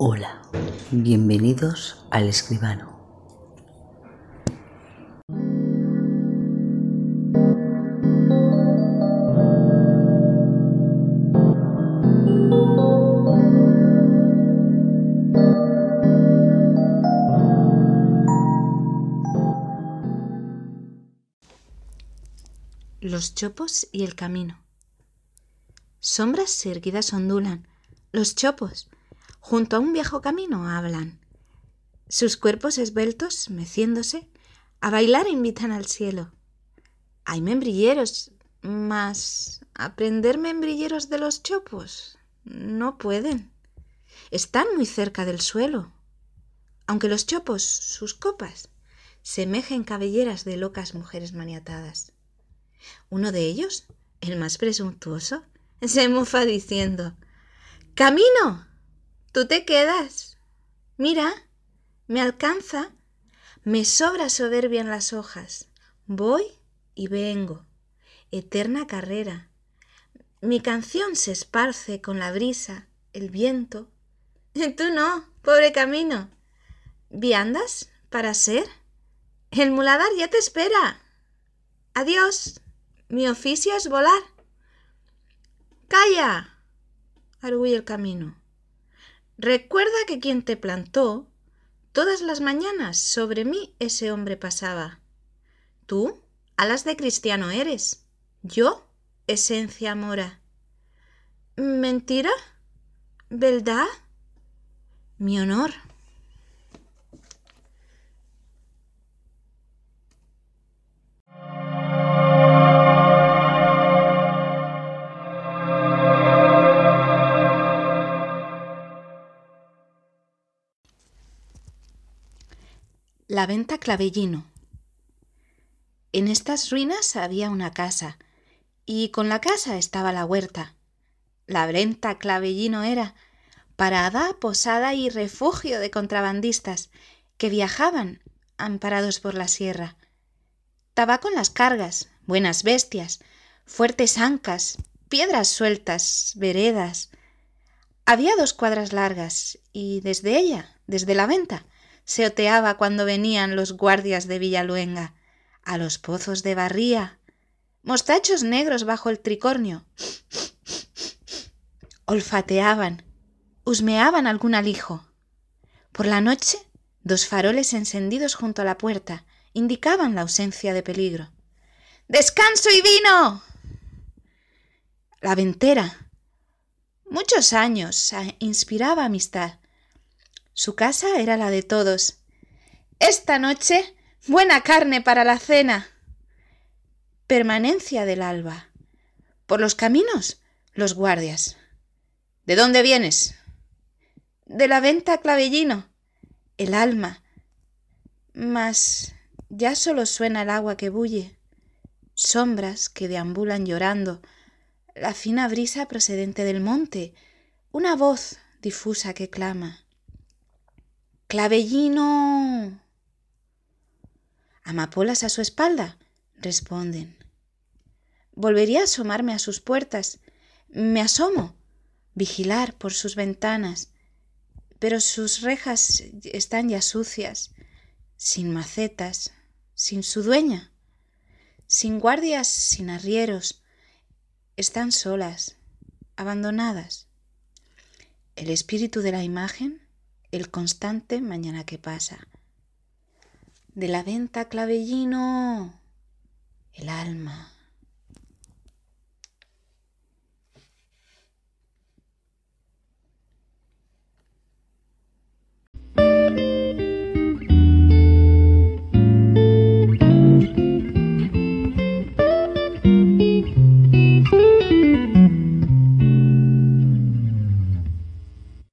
Hola, bienvenidos al escribano. Los chopos y el camino. Sombras erguidas ondulan. Los chopos, junto a un viejo camino, hablan. Sus cuerpos esbeltos, meciéndose, a bailar invitan al cielo. Hay membrilleros, mas aprender membrilleros de los chopos no pueden. Están muy cerca del suelo. Aunque los chopos, sus copas, semejen cabelleras de locas mujeres maniatadas. Uno de ellos, el más presuntuoso, se mofa diciendo Camino. Tú te quedas. Mira, me alcanza. Me sobra soberbia en las hojas. Voy y vengo. Eterna carrera. Mi canción se esparce con la brisa, el viento. Tú no, pobre camino. ¿Viandas para ser? El muladar ya te espera. Adiós. Mi oficio es volar. Calla, arguye el camino. Recuerda que quien te plantó, todas las mañanas sobre mí ese hombre pasaba. Tú, alas de cristiano eres. Yo, esencia mora. ¿Mentira? ¿Verdad? Mi honor. La venta Clavellino. En estas ruinas había una casa, y con la casa estaba la huerta. La venta Clavellino era parada, posada y refugio de contrabandistas que viajaban amparados por la sierra. Tabaco en las cargas, buenas bestias, fuertes ancas, piedras sueltas, veredas. Había dos cuadras largas, y desde ella, desde la venta, se oteaba cuando venían los guardias de Villaluenga, a los pozos de Barría, mostachos negros bajo el tricornio. Olfateaban, husmeaban algún alijo. Por la noche, dos faroles encendidos junto a la puerta indicaban la ausencia de peligro. ¡Descanso y vino! La ventera. Muchos años inspiraba amistad su casa era la de todos. Esta noche, buena carne para la cena. Permanencia del alba. Por los caminos, los guardias. ¿De dónde vienes? De la venta clavellino. El alma. Mas ya solo suena el agua que bulle, sombras que deambulan llorando, la fina brisa procedente del monte, una voz difusa que clama. Clavellino. Amapolas a su espalda, responden. Volvería a asomarme a sus puertas. Me asomo, vigilar por sus ventanas, pero sus rejas están ya sucias, sin macetas, sin su dueña, sin guardias, sin arrieros. Están solas, abandonadas. El espíritu de la imagen el constante mañana que pasa. De la venta clavellino, el alma.